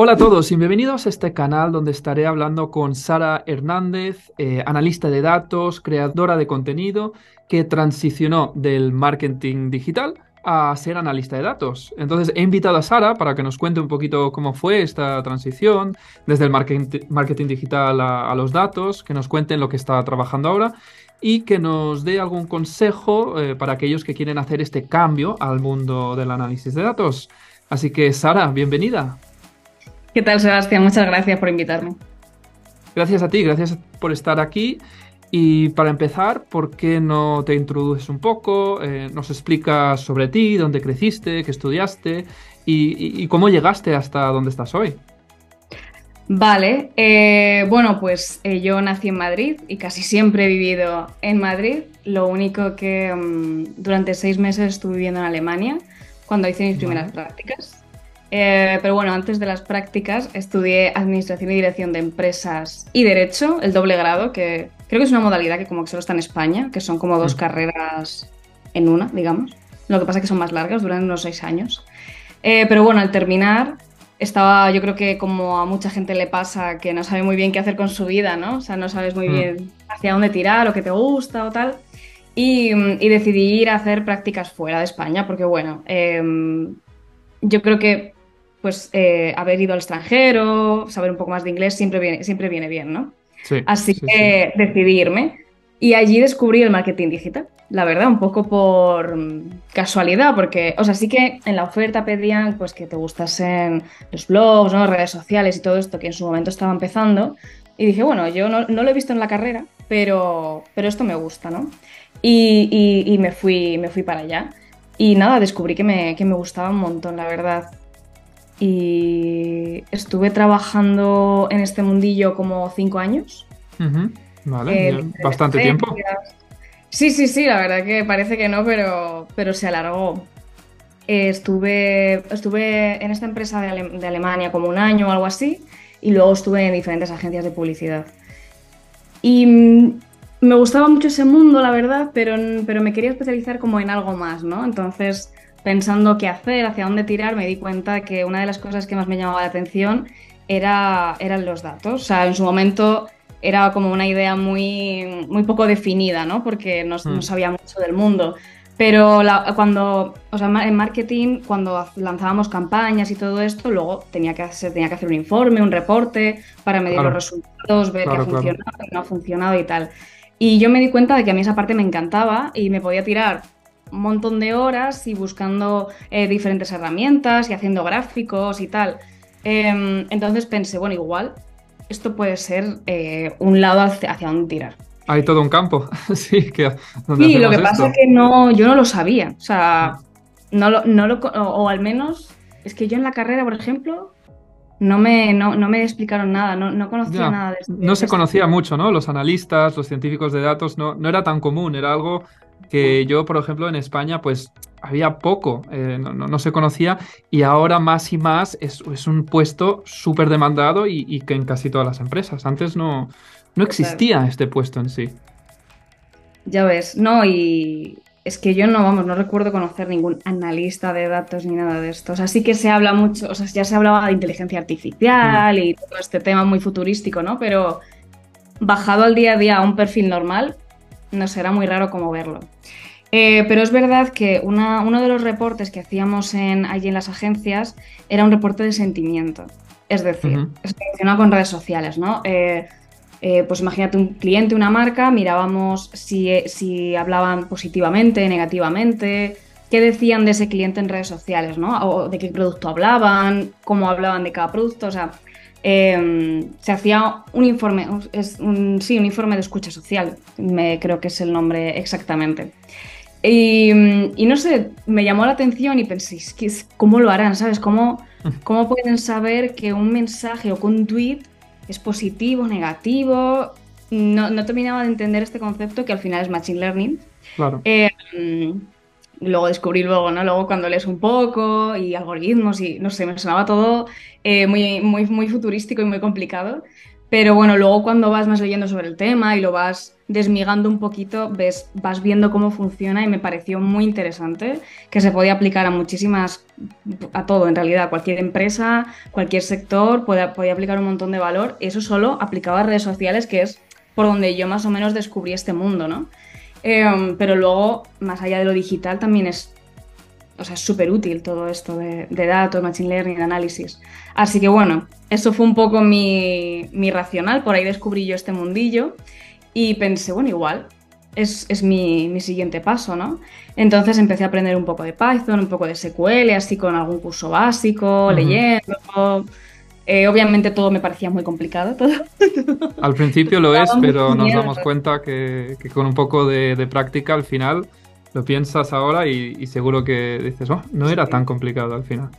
Hola a todos y bienvenidos a este canal donde estaré hablando con Sara Hernández, eh, analista de datos, creadora de contenido, que transicionó del marketing digital a ser analista de datos. Entonces he invitado a Sara para que nos cuente un poquito cómo fue esta transición desde el marketing, digital a, los datos, que nos cuenten lo que está trabajando ahora y que nos dé algún consejo eh, para aquellos que quieren hacer este cambio al mundo del análisis de datos. Así que Sara, bienvenida. ¿Qué tal, Sebastián? Muchas gracias por invitarme. Gracias a ti, gracias por estar aquí. Y para empezar, ¿por qué no te introduces un poco? Eh, nos explicas sobre ti, dónde creciste, qué estudiaste y, cómo llegaste hasta donde estás hoy. Vale, eh, bueno, pues eh, yo nací en Madrid y casi siempre he vivido en Madrid. Lo único que mm, durante seis meses estuve viviendo en Alemania cuando hice mis primeras prácticas. Eh, pero bueno, antes de las prácticas estudié Administración y Dirección de Empresas y Derecho, el doble grado, que creo que es una modalidad que como que solo está en España, que son como dos mm. carreras en una, digamos. Lo que pasa es que son más largas, duran unos seis años. Eh, pero bueno, al terminar estaba, yo creo que como a mucha gente le pasa, que no sabe muy bien qué hacer con su vida, ¿no? O sea, no sabes muy mm. bien hacia dónde tirar, o qué te gusta o tal. Y, decidí ir a hacer prácticas fuera de España, porque bueno, em, yo creo que pues eh, haber ido al extranjero, saber un poco más de inglés siempre viene, siempre viene bien, ¿no? Sí, Así que decidí irme y allí descubrí el marketing digital, la verdad, un poco por casualidad, porque, o sea, sí que en la oferta pedían pues que te gustasen los blogs, ¿no? redes sociales y todo esto que en su momento estaba empezando. Y dije, bueno, yo no, lo he visto en la carrera, pero, pero esto me gusta, ¿no? Y, y, me, fui, me fui para allá. Y nada, descubrí que me, que me gustaba un montón, la verdad y estuve trabajando en este mundillo como cinco años. Vale, eh, bastante tiempo. Sí, sí, sí, la verdad que parece que no, pero, pero se alargó. Eh, estuve, estuve en esta empresa de, Alemania como un año o algo así, y luego estuve en diferentes agencias de publicidad. Y me gustaba mucho ese mundo, la verdad, pero, pero me quería especializar como en algo más, ¿no? Entonces pensando qué hacer, hacia dónde tirar, me di cuenta que una de las cosas que más me llamaba la atención era, eran los datos. O sea, en su momento era como una idea muy, muy poco definida, ¿no? Porque no, hmm. sabía mucho del mundo. Pero cuando, o sea, en marketing, cuando lanzábamos campañas y todo esto, luego tenía que hacer, tenía que hacer un informe, un reporte para medir los resultados, ver qué ha funcionado, qué no ha funcionado y tal. Y yo me di cuenta de que a mí esa parte me encantaba y me podía tirar un montón de horas y buscando eh, diferentes herramientas y haciendo gráficos y tal. Em, entonces pensé, bueno, igual esto puede ser eh, un lado hacia, donde tirar. Hay todo un campo, sí. Que, sí, lo que pasa es que no, yo no lo sabía. O sea, no lo, no lo, o, al menos es que yo en la carrera, por ejemplo, no me, no, me explicaron nada, no, no conocía nada de esto. No se conocía mucho, ¿no? Los analistas, los científicos de datos, no, no era tan común, era algo que yo, por ejemplo, en España, pues había poco, eh, no, se conocía y ahora más y más es, un puesto súper demandado y, que en casi todas las empresas. Antes no, no existía este puesto en sí. Ya ves, no, y es que yo no, vamos, no recuerdo conocer ningún analista de datos ni nada de esto. O sea, sí que se habla mucho, o sea, ya se hablaba de inteligencia artificial mm. y todo este tema muy futurístico, ¿no? Pero bajado al día a día a un perfil normal, no será muy raro como verlo. Eh, pero es verdad que uno de los reportes que hacíamos en, allí en las agencias era un reporte de sentimiento. Es decir, es relacionado con redes sociales, ¿no? Eh, eh, pues imagínate un cliente, una marca, mirábamos si, si, hablaban positivamente, negativamente, qué decían de ese cliente en redes sociales, ¿no? O de qué producto hablaban, cómo hablaban de cada producto, o sea, Em, se hacía un informe, es un, sí, un informe de escucha social, me, creo que es el nombre exactamente. Y, no sé, me llamó la atención y pensé, ¿cómo lo harán? ¿Sabes? ¿Cómo, ¿Cómo pueden saber que un mensaje o que un tweet es positivo, negativo? No, no terminaba de entender este concepto que al final es Machine Learning. Claro. Em, luego descubrí luego, ¿no? Luego cuando lees un poco y algoritmos y no sé, me sonaba todo eh, muy, muy, muy futurístico y muy complicado. Pero bueno, luego cuando vas más leyendo sobre el tema y lo vas desmigando un poquito, ves, vas viendo cómo funciona y me pareció muy interesante que se podía aplicar a muchísimas, a todo en realidad, cualquier empresa, cualquier sector, podía, podía aplicar un montón de valor. Eso solo aplicaba a redes sociales, que es por donde yo más o menos descubrí este mundo, ¿no? Em, pero luego, más allá de lo digital, también es o sea, es súper útil todo esto de, datos, machine learning, análisis. Así que bueno, eso fue un poco mi, racional, por ahí descubrí yo este mundillo y pensé, bueno, igual, es, mi, siguiente paso, ¿no? Entonces empecé a aprender un poco de Python, un poco de SQL, así con algún curso básico, leyendo. Eh, obviamente todo me parecía muy complicado. Todo. Al principio lo es, pero nos damos cuenta que, con un poco de práctica al final lo piensas ahora y, seguro que dices, oh, no era tan complicado al final.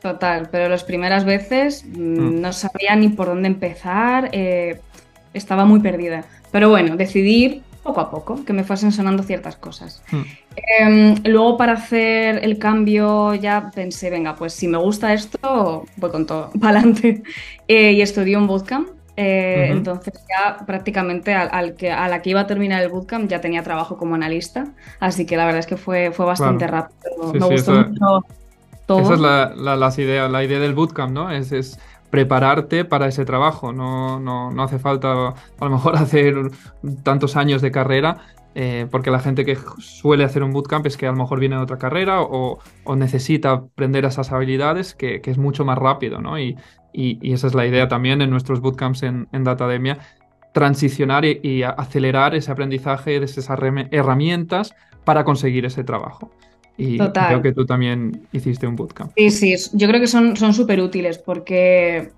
Total, pero las primeras veces mm, mm. no sabía ni por dónde empezar, eh, estaba muy perdida. Pero bueno, decidí poco a poco que me fuesen sonando ciertas cosas. Mm. Em, luego para hacer el cambio ya pensé, venga, pues si me gusta esto, voy con todo, para adelante. Eh, y estudié un bootcamp eh, entonces ya prácticamente al, que, a la que iba a terminar el bootcamp ya tenía trabajo como analista, así que la verdad es que fue, fue bastante rápido. Me gustó mucho todo. Esa es la, la, idea, la idea del bootcamp, ¿no? Es, es prepararte para ese trabajo, no, no, no, hace falta a lo mejor hacer tantos años de carrera, eh, porque la gente que suele hacer un bootcamp es que a lo mejor viene de otra carrera o, necesita aprender esas habilidades que, es mucho más rápido, ¿no? Y, y, esa es la idea también en nuestros bootcamps en Datademia, transicionar y, acelerar ese aprendizaje de esas herramientas para conseguir ese trabajo. Y creo que tú también hiciste un bootcamp. Sí, sí, yo creo que son súper útiles porque,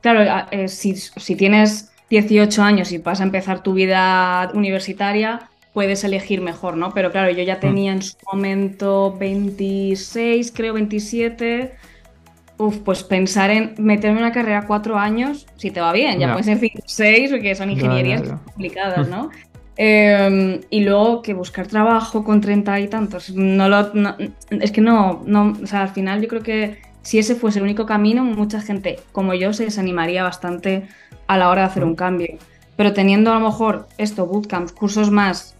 claro, eh, si, si tienes 18 años y vas a empezar tu vida universitaria, puedes elegir mejor, ¿no? Pero claro, yo ya mm. tenía en su momento 26, creo 27 Uf, pues pensar en meterme en una carrera cuatro años, si te va bien, ya pueden ser cinco, seis, porque son ingenierías complicadas, ¿no? Em, y luego que buscar trabajo con treinta y tantos, no lo, es que no, no, o sea, al final yo creo que si ese fuese el único camino, mucha gente como yo se desanimaría bastante a la hora de hacer un cambio. Pero teniendo a lo mejor esto, bootcamps, cursos más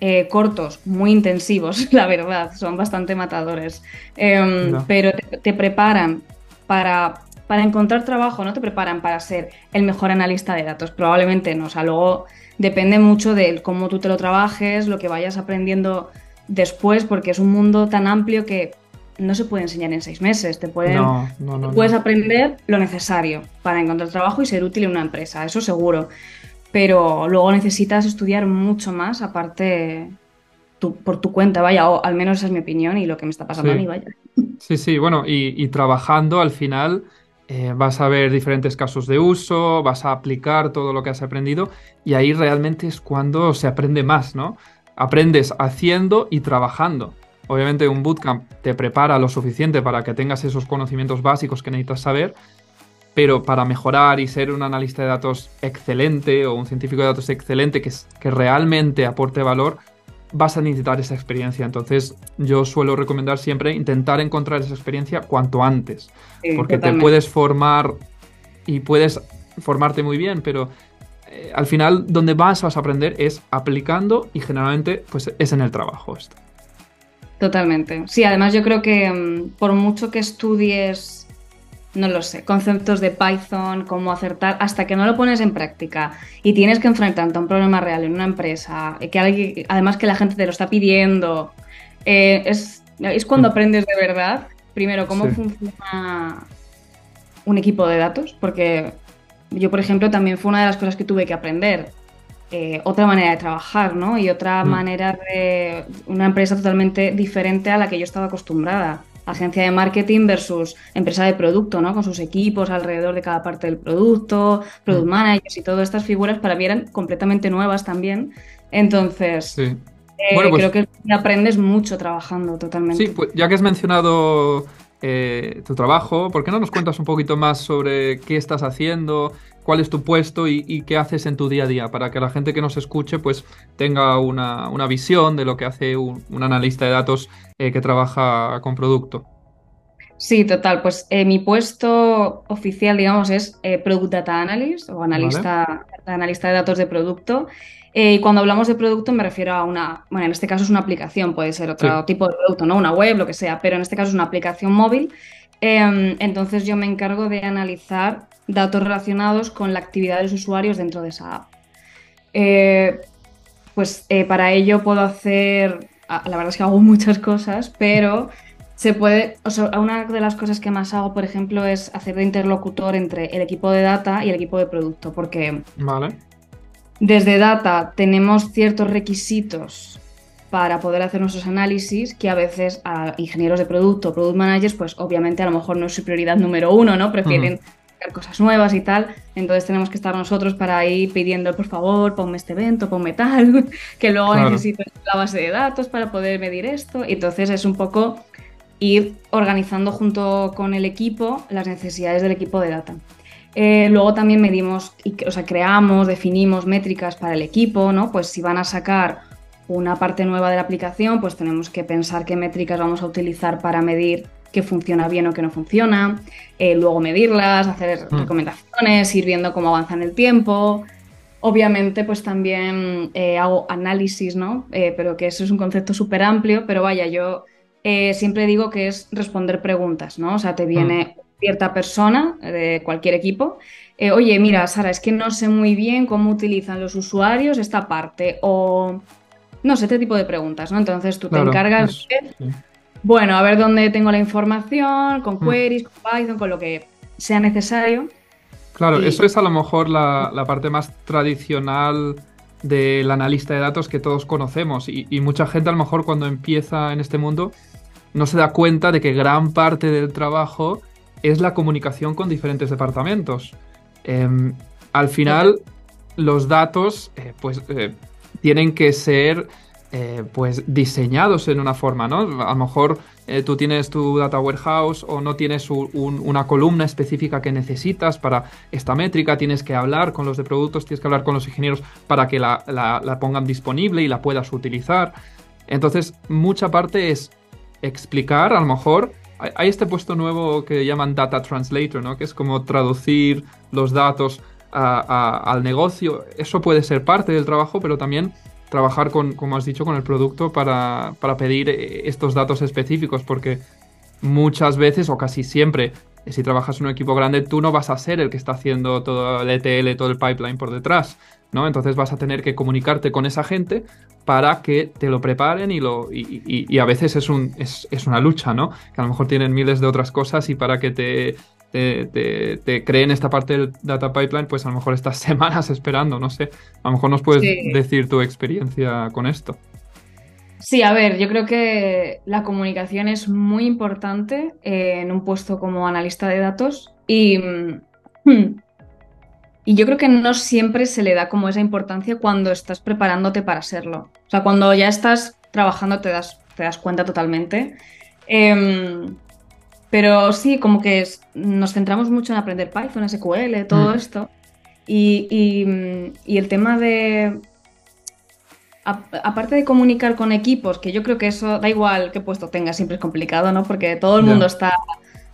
eh, cortos, muy intensivos, la verdad, son bastante matadores, em, pero te, preparan para, para encontrar trabajo, no te preparan para ser el mejor analista de datos, probablemente no, o sea, luego depende mucho de cómo tú te lo trabajes, lo que vayas aprendiendo después, porque es un mundo tan amplio que no se puede enseñar en seis meses. Te, pueden, puedes aprender lo necesario para encontrar trabajo y ser útil en una empresa, eso seguro. Pero luego necesitas estudiar mucho más, aparte por tu cuenta, vaya, o al menos esa es mi opinión y lo que me está pasando a mí, vaya. Sí, sí, bueno, y, trabajando al final eh, vas a ver diferentes casos de uso, vas a aplicar todo lo que has aprendido y ahí realmente es cuando se aprende más, ¿no? Aprendes haciendo y trabajando. Obviamente un bootcamp te prepara lo suficiente para que tengas esos conocimientos básicos que necesitas saber, pero para mejorar y ser un analista de datos excelente o un científico de datos excelente que, que realmente aporte valor, vas a necesitar esa experiencia. Entonces, yo suelo recomendar siempre intentar encontrar esa experiencia cuanto antes, porque te puedes formar y puedes formarte muy bien, pero eh, al final donde vas, vas a aprender es aplicando y generalmente pues es en el trabajo esto. Totalmente. Sí, además yo creo que mm, por mucho que estudies no lo sé, conceptos de Python, cómo acertar, hasta que no lo pones en práctica y tienes que enfrentarte a un problema real en una empresa, que además que la gente te lo está pidiendo, eh, es, es, cuando mm. aprendes de verdad, primero, cómo funciona un equipo de datos, porque yo, por ejemplo, también fue una de las cosas que tuve que aprender. Eh, otra manera de trabajar, ¿no? Y otra mm. manera de una empresa totalmente diferente a la que yo estaba acostumbrada agencia de marketing versus empresa de producto, ¿no? Con sus equipos alrededor de cada parte del producto, product mm. managers y todas estas figuras para mí eran completamente nuevas también. Entonces, eh, pues creo que aprendes mucho trabajando totalmente. Sí, pues ya que has mencionado eh, tu trabajo, ¿por qué no nos cuentas un poquito más sobre qué estás haciendo? cuál es tu puesto y, qué haces en tu día a día, para que la gente que nos escuche pues tenga una, visión de lo que hace un, analista de datos eh, que trabaja con producto. Sí, total. Pues eh, mi puesto oficial, digamos, es Product Data Analyst o analista, analista de datos de producto. Eh, y cuando hablamos de producto me refiero a una, bueno, en este caso es una aplicación, puede ser otro tipo de producto, ¿no? Una web, lo que sea, pero en este caso es una aplicación móvil. Em, entonces yo me encargo de analizar datos relacionados con la actividad de los usuarios dentro de esa app. pues para ello puedo hacer, ah, la verdad es que hago muchas cosas, pero se puede, o sea, una de las cosas que más hago, por ejemplo, es hacer de interlocutor entre el equipo de data y el equipo de producto, porque vale. Desde data tenemos ciertos requisitos para poder hacer nuestros análisis que a veces a ingenieros de producto, product managers, pues obviamente a lo mejor no es su prioridad número uno, ¿no? Prefieren hacer cosas nuevas y tal. Entonces tenemos que estar nosotros para ir pidiendo, por favor, ponme este evento, ponme tal, que luego necesito la base de datos para poder medir esto. Y entonces es un poco ir organizando junto con el equipo las necesidades del equipo de data. Eh, luego también medimos, o sea, creamos, definimos métricas para el equipo, ¿no? Pues si van a sacar una parte nueva de la aplicación, pues tenemos que pensar qué métricas vamos a utilizar para medir qué funciona bien o qué no funciona, eh, luego medirlas, hacer mm. recomendaciones, ir viendo cómo avanza en el tiempo. Obviamente, pues también eh, hago análisis, ¿no? pero que eso es un concepto súper amplio, pero vaya, yo siempre digo que es responder preguntas, ¿no? O sea, te viene mm. Cierta persona de cualquier equipo. Eh, Oye, mira, Sara, es que no sé muy bien cómo utilizan los usuarios esta parte o no sé, este tipo de preguntas, ¿no? Entonces tú te encargas de, bueno, a ver dónde tengo la información, con mm. queries, con Python, con lo que sea necesario. Claro, eso es a lo mejor la, parte más tradicional del analista de datos que todos conocemos y, y, mucha gente a lo mejor cuando empieza en este mundo no se da cuenta de que gran parte del trabajo es la comunicación con diferentes departamentos. Em, al final, los datos eh, pues, eh, tienen que ser eh, pues, diseñados en una forma, ¿no? A lo mejor tú tienes tu data warehouse o no tienes una columna específica que necesitas para esta métrica, tienes que hablar con los de productos, tienes que hablar con los ingenieros para que la, la pongan disponible y la puedas utilizar. Entonces, mucha parte es explicar, a lo mejor, hay este puesto nuevo que llaman Data Translator, ¿no? Que es como traducir los datos al negocio. Eso puede ser parte del trabajo, pero también trabajar con, como has dicho, con el producto para, para pedir eh, estos datos específicos, porque muchas veces o casi siempre, si trabajas en un equipo grande, tú no vas a ser el que está haciendo todo el ETL, todo el pipeline por detrás. ¿no? Entonces vas a tener que comunicarte con esa gente para que te lo preparen y, lo, y, a veces es, un, es, una lucha, ¿no? Que a lo mejor tienen miles de otras cosas y para que te, te, creen esta parte del data pipeline, pues a lo mejor estás semanas esperando, no sé. A lo mejor nos puedes decir tu experiencia con esto. Sí, a ver, yo creo que la comunicación es muy importante en un puesto como analista de datos y mm, y yo creo que no siempre se le da como esa importancia cuando estás preparándote para serlo. O sea, cuando ya estás trabajando te das, te das cuenta totalmente. Em, pero sí, como que nos centramos mucho en aprender Python, SQL, todo mm. esto. Y, el tema de... aparte de comunicar con equipos, que yo creo que eso da igual qué puesto tengas, siempre es complicado, ¿no? Porque todo el mundo está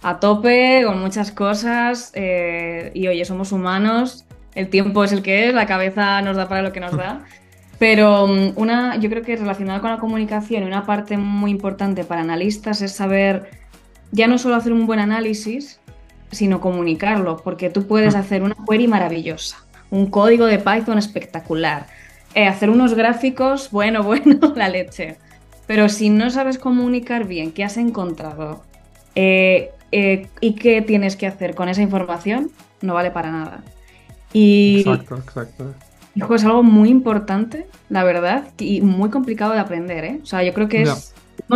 a tope con muchas cosas eh, y oye, somos humanos, el tiempo es el que es, la cabeza nos da para lo que nos da. Pero mm, una, yo creo que relacionado con la comunicación, una parte muy importante para analistas es saber ya no solo hacer un buen análisis, sino comunicarlo, porque tú puedes hacer una query maravillosa, un código de Python espectacular, eh, hacer unos gráficos, bueno, bueno, la leche. Pero si no sabes comunicar bien qué has encontrado, eh, eh, y qué tienes que hacer con esa información, no vale para nada. Y, exacto, exacto. Hijo, es algo muy importante, la verdad, y muy complicado de aprender, ¿eh? O sea, yo creo que es,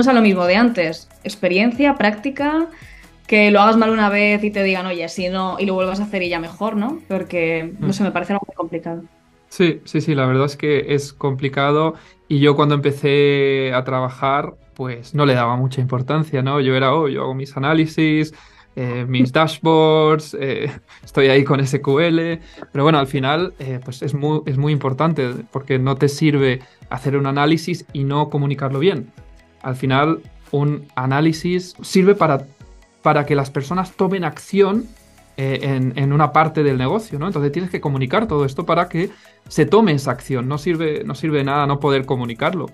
a lo mismo de antes, experiencia, práctica, que lo hagas mal una vez y te digan, oye, si no, y lo vuelvas a hacer y ya mejor, ¿no? Porque, no mm. sé, me parece algo muy complicado. Sí, sí, sí, la verdad es que es complicado y yo cuando empecé a trabajar pues no le daba mucha importancia, ¿no? Yo era, oh, yo hago mis análisis, eh, mis dashboards, eh, estoy ahí con SQL, pero bueno, al final eh, pues es muy, es muy importante porque no te sirve hacer un análisis y no comunicarlo bien. Al final un análisis sirve para para que las personas tomen acción eh, en, una parte del negocio, ¿no? Entonces tienes que comunicar todo esto para que se tome esa acción. No sirve, no sirve de nada no poder comunicarlo.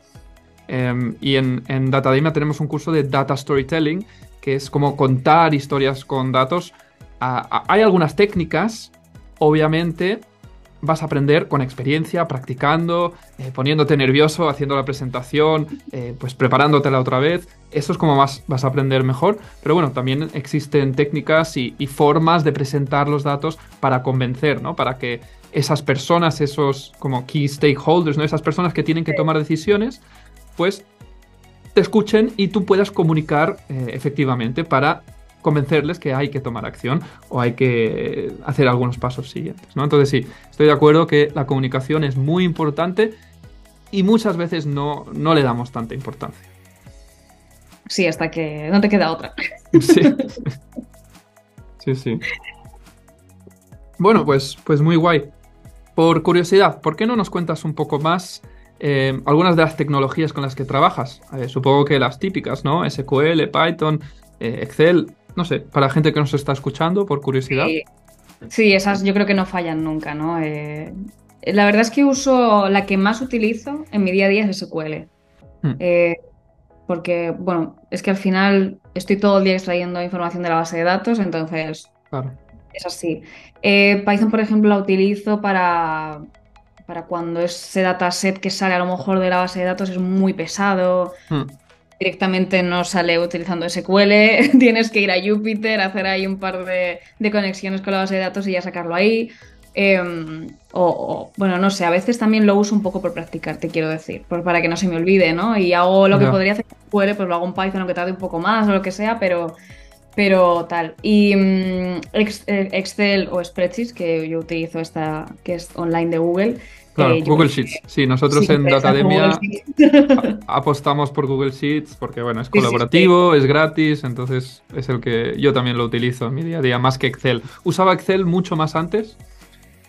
Em, y en, en Datademia tenemos un curso de Data Storytelling, que es como contar historias con datos. hay algunas técnicas, obviamente, vas a aprender con experiencia, practicando, eh, poniéndote nervioso, haciendo la presentación, eh, pues preparándotela otra vez. Eso es como más vas a aprender mejor. Pero bueno, también existen técnicas y, formas de presentar los datos para convencer, ¿no? Para que esas personas, esos como key stakeholders, ¿no? Esas personas que tienen que tomar decisiones, pues te escuchen y tú puedas comunicar eh, efectivamente para convencerles que hay que tomar acción o hay que hacer algunos pasos siguientes. ¿no? Entonces sí, estoy de acuerdo que la comunicación es muy importante y muchas veces no, no le damos tanta importancia. Sí, hasta que no te queda otra. Sí. Sí, sí. Bueno, pues, pues muy guay. Por curiosidad, ¿por qué no nos cuentas un poco más eh, algunas de las tecnologías con las que trabajas? Eh, supongo que las típicas, ¿no? SQL, Python, eh, Excel no sé, para la gente que nos está escuchando, por curiosidad. Sí, esas yo creo que no fallan nunca, ¿no? Eh, la verdad es que uso la que más utilizo en mi día a día es SQL. Hmm. Eh, porque, bueno, es que al final estoy todo el día extrayendo información de la base de datos, entonces es así. Eh, Python, por ejemplo, la utilizo para, para cuando ese dataset que sale a lo mejor de la base de datos es muy pesado. Hmm directamente no sale utilizando SQL, tienes que ir a Jupyter, hacer ahí un par de, conexiones con la base de datos y ya sacarlo ahí. Em, o, bueno, no sé, a veces también lo uso un poco por practicar, te quiero decir, para que no se me olvide, ¿no? Y hago lo que podría hacer en SQL, pues lo hago en Python, aunque tarde un poco más o lo que sea, pero, pero tal. Y mm, eh, Excel o Spreadsheets, que yo utilizo esta, que es online de Google, Claro, Google Sheets. Sí, nosotros en Datademia apostamos por Google Sheets porque, bueno, es colaborativo, es gratis, entonces es el que yo también lo utilizo en mi día a día, más que Excel. Usaba Excel mucho más antes,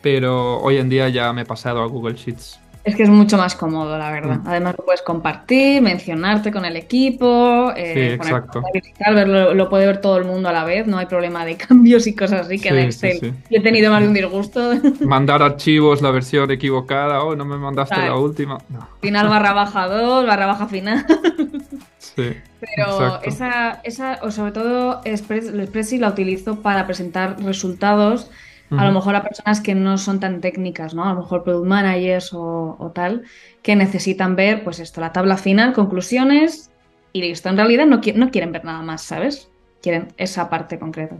pero hoy en día ya me he pasado a Google Sheets. Es que es mucho más cómodo, la verdad. Mm. Además lo puedes compartir, mencionarte con el equipo, eh, sí, exacto. lo, puede ver todo el mundo a la vez, no hay problema de cambios y cosas así que en Excel he tenido más de un disgusto. Mandar archivos, la versión equivocada, oh, no me mandaste la última. Final barra baja 2, barra baja final. sí. Pero esa, esa, o sobre todo Express, el la utilizo para presentar resultados a lo mejor a personas que no son tan técnicas, ¿no? A lo mejor product managers o, tal, que necesitan ver, pues esto, la tabla final, conclusiones y listo. En realidad no, no quieren ver nada más, ¿sabes? Quieren esa parte concreta.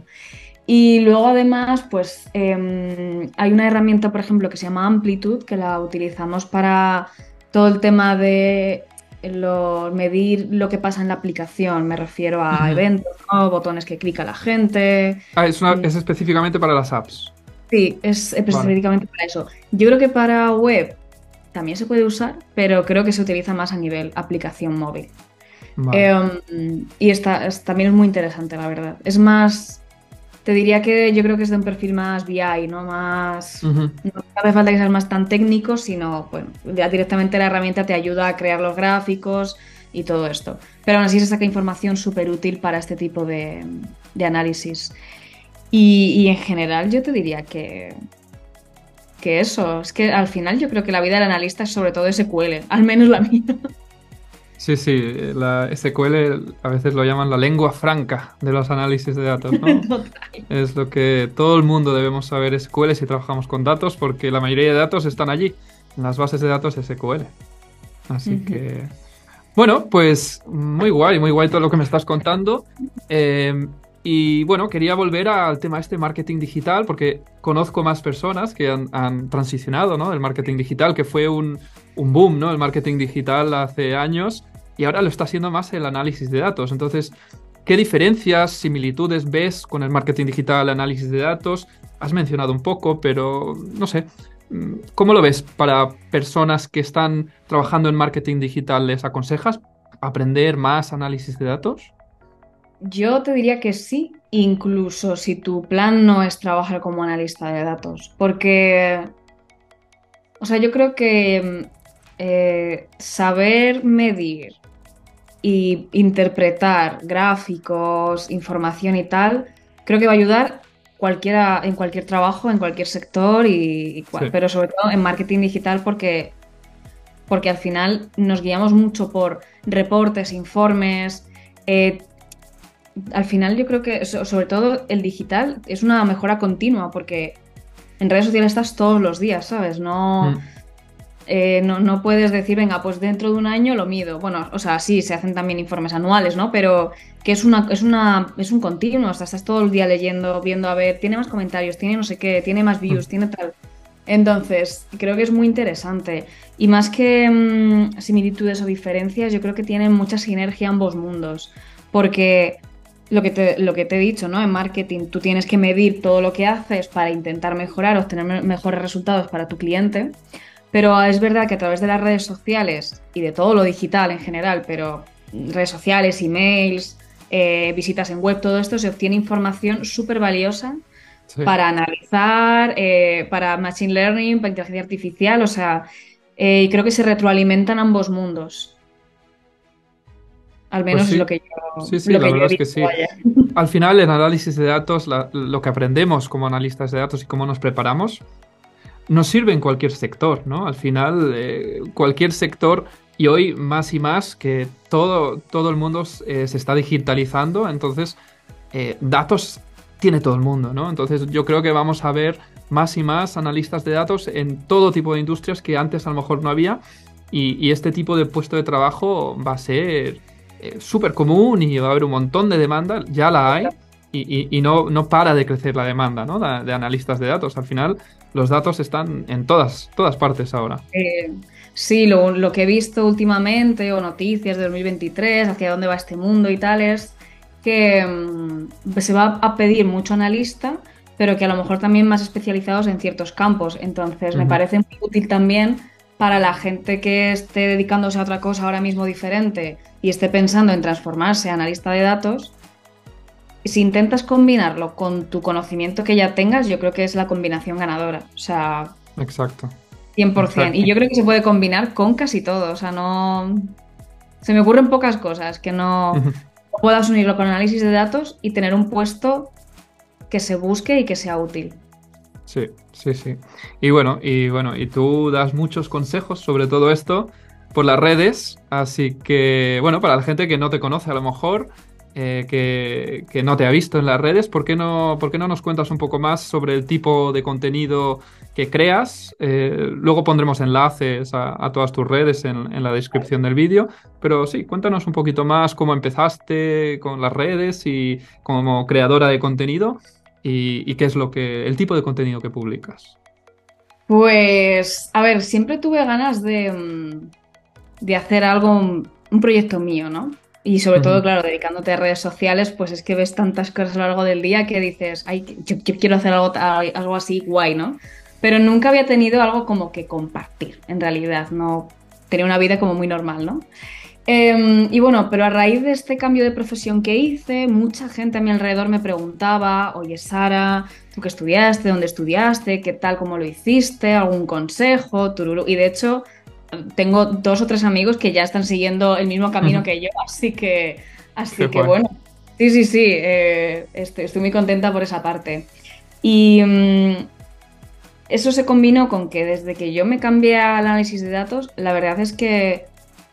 Y luego además, pues em, hay una herramienta, por ejemplo, que se llama Amplitude, que la utilizamos para todo el tema de medir lo que pasa en la aplicación. Me refiero a eventos, botones que clica la gente. Ah, es, es específicamente para las apps. Sí, es específicamente para eso. Yo creo que para web también se puede usar, pero creo que se utiliza más a nivel aplicación móvil. Em, y está, también es muy interesante, la verdad. Es más, te diría que yo creo que es de un perfil más BI, ¿no? Más. No hace falta que seas más tan técnico, sino, bueno, ya directamente la herramienta te ayuda a crear los gráficos y todo esto. Pero aún así se saca información súper útil para este tipo de, de análisis. Y, en general yo te diría que, que eso, es que al final yo creo que la vida del analista es sobre todo SQL, al menos la mía. Sí, sí, la SQL a veces lo llaman la lengua franca de los análisis de datos, ¿no? Es lo que todo el mundo debemos saber SQL si trabajamos con datos, porque la mayoría de datos están allí, en las bases de datos SQL. Así que... Bueno, pues muy guay, muy guay todo lo que me estás contando. Eh, y bueno, quería volver al tema este marketing digital porque conozco más personas que han, transicionado, ¿no? El marketing digital, que fue un, boom, ¿no? El marketing digital hace años y ahora lo está haciendo más el análisis de datos. Entonces, ¿qué diferencias, similitudes ves con el marketing digital, análisis de datos? Has mencionado un poco, pero no sé. ¿Cómo lo ves para personas que están trabajando en marketing digital? ¿Les aconsejas aprender más análisis de datos? Yo te diría que sí, incluso si tu plan no es trabajar como analista de datos, porque, o sea, yo creo que eh, saber medir y interpretar gráficos, información y tal, creo que va a ayudar cualquiera, en cualquier trabajo, en cualquier sector, y, pero sobre todo en marketing digital porque, porque al final nos guiamos mucho por reportes, informes. Eh, al final yo creo que sobre todo el digital es una mejora continua porque en redes sociales estás todos los días, ¿sabes? No... Mm. Eh, no, puedes decir, venga, pues dentro de un año lo mido. Bueno, o sea, sí, se hacen también informes anuales, ¿no? Pero que es una, es una, es un continuo, o sea, estás todo el día leyendo, viendo, a ver, tiene más comentarios, tiene no sé qué, tiene más views, mm. tiene tal. Entonces, creo que es muy interesante. Y más que mm, similitudes o diferencias, yo creo que tienen mucha sinergia ambos mundos. Porque lo que, te, lo que te he dicho, ¿no? En marketing, tú tienes que medir todo lo que haces para intentar mejorar, obtener mejores resultados para tu cliente. Pero es verdad que a través de las redes sociales y de todo lo digital en general, pero redes sociales, emails, eh, visitas en web, todo esto se obtiene información súper valiosa para analizar, eh, para machine learning, para inteligencia artificial, o sea, eh, creo que se retroalimentan ambos mundos. Al menos pues es lo que yo. Sí, sí, la verdad es que sí. Al final, en análisis de datos, lo que aprendemos como analistas de datos y cómo nos preparamos, nos sirve en cualquier sector, ¿no? Al final, eh, cualquier sector, y hoy más y más que todo, todo el mundo eh, se está digitalizando, entonces eh, datos tiene todo el mundo, ¿no? Entonces yo creo que vamos a ver más y más analistas de datos en todo tipo de industrias que antes a lo mejor no había, y, este tipo de puesto de trabajo va a ser súper común y va a haber un montón de demanda, ya la hay, y, no, no, para de crecer la demanda ¿no? de, de, analistas de datos. Al final, los datos están en todas, todas partes ahora. Eh, sí, lo, que he visto últimamente, o noticias de 2023, hacia dónde va este mundo y tal, es que mm, se va a pedir mucho analista, pero que a lo mejor también más especializados en ciertos campos. Entonces, me parece muy útil también para la gente que esté dedicándose a otra cosa ahora mismo diferente y esté pensando en transformarse a analista de datos, si intentas combinarlo con tu conocimiento que ya tengas, yo creo que es la combinación ganadora. O sea. Exacto. 100%. Y yo creo que se puede combinar con casi todo. O sea, no. Se me ocurren pocas cosas que no puedas unirlo con análisis de datos y tener un puesto que se busque y que sea útil. Sí, sí, sí. Y bueno, y bueno, y tú das muchos consejos sobre todo esto por las redes, así que bueno, para la gente que no te conoce a lo mejor, eh, que, no te ha visto en las redes, ¿por qué, no, ¿por qué no nos cuentas un poco más sobre el tipo de contenido que creas? Eh, luego pondremos enlaces a, todas tus redes en, la descripción del vídeo, pero sí, cuéntanos un poquito más cómo empezaste con las redes y como creadora de contenido y, qué es lo que, el tipo de contenido que publicas. Pues, a ver, siempre tuve ganas de, mm, de hacer algo, un proyecto mío, ¿no? Y sobre todo, claro, dedicándote a redes sociales, pues es que ves tantas cosas a lo largo del día que dices, ay, yo, quiero hacer algo, algo así guay, ¿no? Pero nunca había tenido algo como que compartir, en realidad, no tenía una vida como muy normal, ¿no? Em, y bueno, pero a raíz de este cambio de profesión que hice, mucha gente a mi alrededor me preguntaba, oye Sara, ¿tú qué estudiaste? ¿Dónde estudiaste? ¿Qué tal? ¿Cómo lo hiciste? ¿Algún consejo? Tururu. Y de hecho, tengo dos o tres amigos que ya están siguiendo el mismo camino que yo, así que, así que bueno. Sí, sí, sí, eh, estoy, muy contenta por esa parte. Y mm, eso se combinó con que desde que yo me cambié al análisis de datos, la verdad es que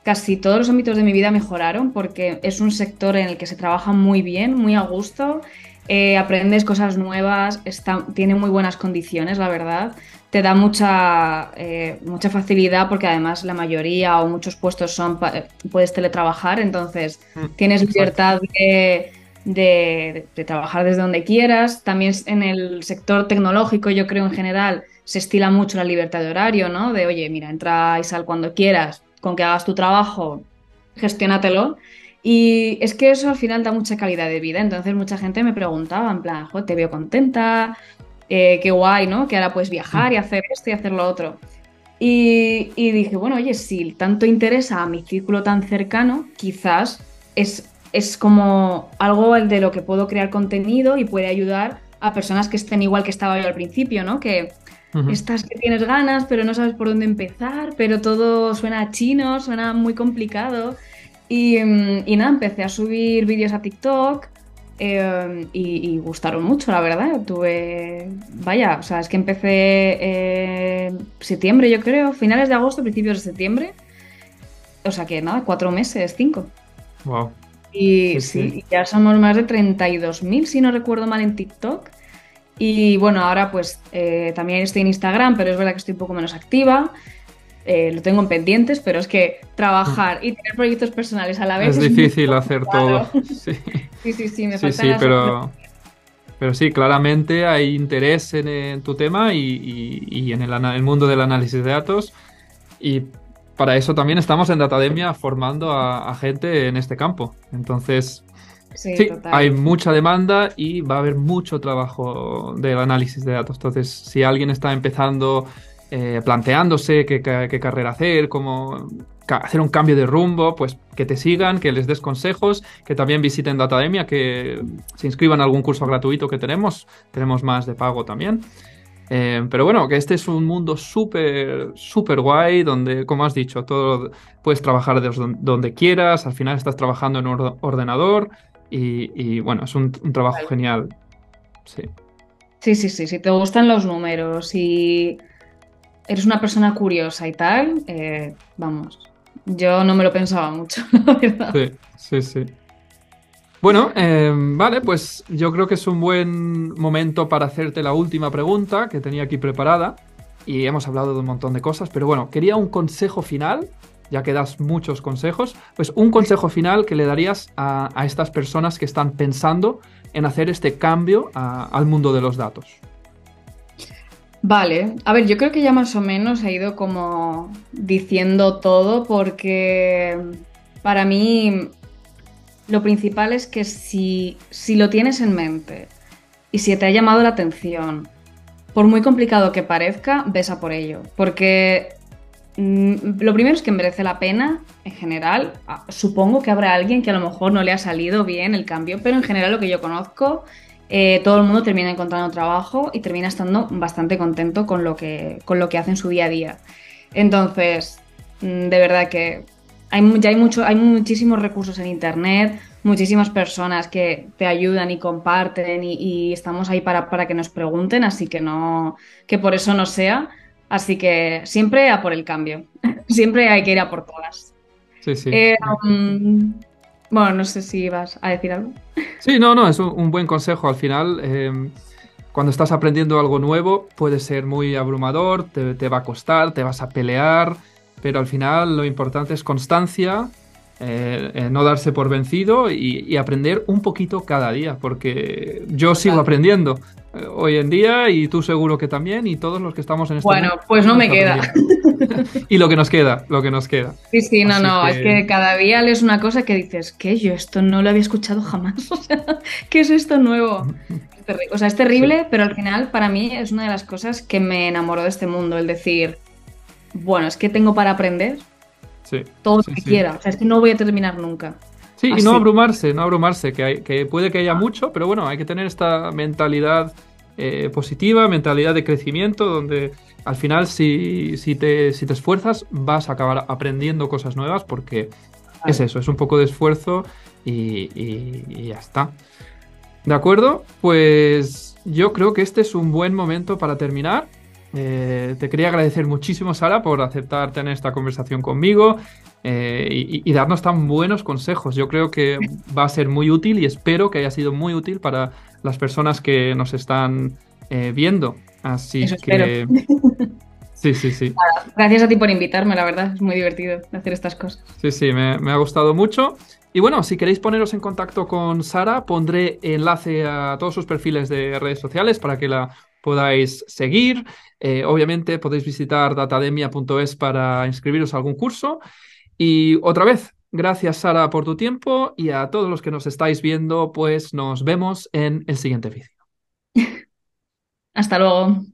casi todos los ámbitos de mi vida mejoraron porque es un sector en el que se trabaja muy bien, muy a gusto, eh, aprendes cosas nuevas, está, tiene muy buenas condiciones, la verdad te da mucha, eh, mucha facilidad porque además la mayoría o muchos puestos son puedes teletrabajar, entonces mm, tienes libertad de, de, trabajar desde donde quieras. También en el sector tecnológico, yo creo en general, se estila mucho la libertad de horario, ¿no? De oye, mira, entra y sal cuando quieras, con que hagas tu trabajo, gestiónatelo. Y es que eso al final da mucha calidad de vida. Entonces mucha gente me preguntaba, en plan, te veo contenta, eh, qué guay, ¿no? Que ahora puedes viajar y hacer esto y hacer lo otro. Y, dije, bueno, oye, si tanto interesa a mi círculo tan cercano, quizás es, es como algo de lo que puedo crear contenido y puede ayudar a personas que estén igual que estaba yo al principio, ¿no? Que estás que tienes ganas, pero no sabes por dónde empezar, pero todo suena chino, suena muy complicado. Y, mm, y nada, empecé a subir vídeos a TikTok eh, y, y gustaron mucho, la verdad. Tuve, vaya, o sea, es que empecé en septiembre, yo creo, finales de agosto, principios de septiembre. O sea que nada, cuatro meses, cinco. Wow. Y Sí, sí, sí. ya somos más de 32.000, si no recuerdo mal, en TikTok. Y bueno, ahora pues eh, también estoy en Instagram, pero es verdad que estoy un poco menos activa. Eh, lo tengo en pendientes, pero es que trabajar y tener proyectos personales a la vez Es muy difícil hacer todo. Sí, Sí, sí, sí, me sí, sí, pero, pero sí, claramente hay interés en, en tu tema y, y- y en el, el mundo del análisis de datos. Y para eso también estamos en Datademia formando a, a gente en este campo. Entonces, Sí, sí, total. hay mucha demanda y va a haber mucho trabajo del análisis de datos. Entonces, si alguien está empezando, eh, planteándose qué, ca- qué carrera hacer, cómo hacer un cambio de rumbo, pues que te sigan, que les des consejos, que también visiten Datademia, que se inscriban a algún curso gratuito que tenemos. Tenemos más de pago también. Eh, pero bueno, que este es un mundo súper, súper guay, donde, como has dicho, todo puedes trabajar desde don- donde quieras, al final estás trabajando en un or- ordenador y, y, bueno, es un, un trabajo Vale. genial. Sí, Sí, sí, sí, si te gustan los números y eres una persona curiosa y tal, eh, vamos, yo no me lo pensaba mucho, la verdad. sí, sí, sí. Bueno, eh, vale, pues yo creo que es un buen momento para hacerte la última pregunta que tenía aquí preparada y hemos hablado de un montón de cosas, pero bueno, quería un consejo final, ya que das muchos consejos, pues un consejo final que le darías a, estas personas que están pensando en hacer este cambio al mundo de los datos. Vale, a ver, yo creo que ya más o menos he ido como diciendo todo porque para mí lo principal es que si, si lo tienes en mente y si te ha llamado la atención, por muy complicado que parezca, ves a por ello. Porque lo primero es que merece la pena, en general. Ah, Supongo que habrá alguien que a lo mejor no le ha salido bien el cambio, pero en general lo que yo conozco, eh, todo el mundo termina encontrando trabajo y termina estando bastante contento con lo que, con lo que hace en su día a día. Entonces, mm, de verdad que hay, ya hay, hay muchísimos recursos en Internet, muchísimas personas que te ayudan y comparten y, y estamos ahí para, para que nos pregunten, así que no, que por eso no sea. Así que siempre a por el cambio, siempre hay que ir a por todas. Sí, sí. Eh, um, bueno, no sé si vas a decir algo. Sí, no, no, es un, un buen consejo. Al final, eh, cuando estás aprendiendo algo nuevo, puede ser muy abrumador, te, te va a costar, te vas a pelear, pero al final lo importante es constancia, eh, eh, no darse por vencido y, y aprender un poquito cada día, porque yo sigo aprendiendo hoy en día y tú seguro que también y todos los que estamos en este Bueno, pues no me queda. y lo que nos queda, lo que nos queda. Sí, sí, no, Así no, que- es que cada día lees una cosa que dices, ¿qué? Yo esto no lo había escuchado jamás. O sea, ¿qué es esto nuevo? O sea, es terrible, pero al final para mí es una de las cosas que me enamoró de este mundo, el decir, bueno, es que tengo para aprender Sí. todo Sí, lo que quiera, o sea, es que no voy a terminar nunca. Sí, y no abrumarse, no abrumarse, que, hay- que puede que haya mucho, pero bueno, hay que tener esta mentalidad eh, positiva, mentalidad de crecimiento, donde al final si, si te, si te esfuerzas vas a acabar aprendiendo cosas nuevas porque es eso, es un poco de esfuerzo y, y- y ya está. ¿De acuerdo? Pues yo creo que este es un buen momento para terminar. Eh, te quería agradecer muchísimo, Sara, por aceptar tener esta conversación conmigo eh, y, y darnos tan buenos consejos. Yo creo que va a ser muy útil y espero que haya sido muy útil para las personas que nos están eh, viendo. Así Eso que... Sí, sí, sí. Gracias a ti por invitarme, la verdad, es muy divertido hacer estas cosas. Sí, sí, me, me ha gustado mucho. Y bueno, si queréis poneros en contacto con Sara, pondré enlace a todos sus perfiles de redes sociales para que la podáis seguir. Eh, obviamente podéis visitar datademia.es para inscribiros a algún curso. Y otra vez, gracias Sara por tu tiempo y a todos los que nos estáis viendo, pues nos vemos en el siguiente vídeo. Hasta luego.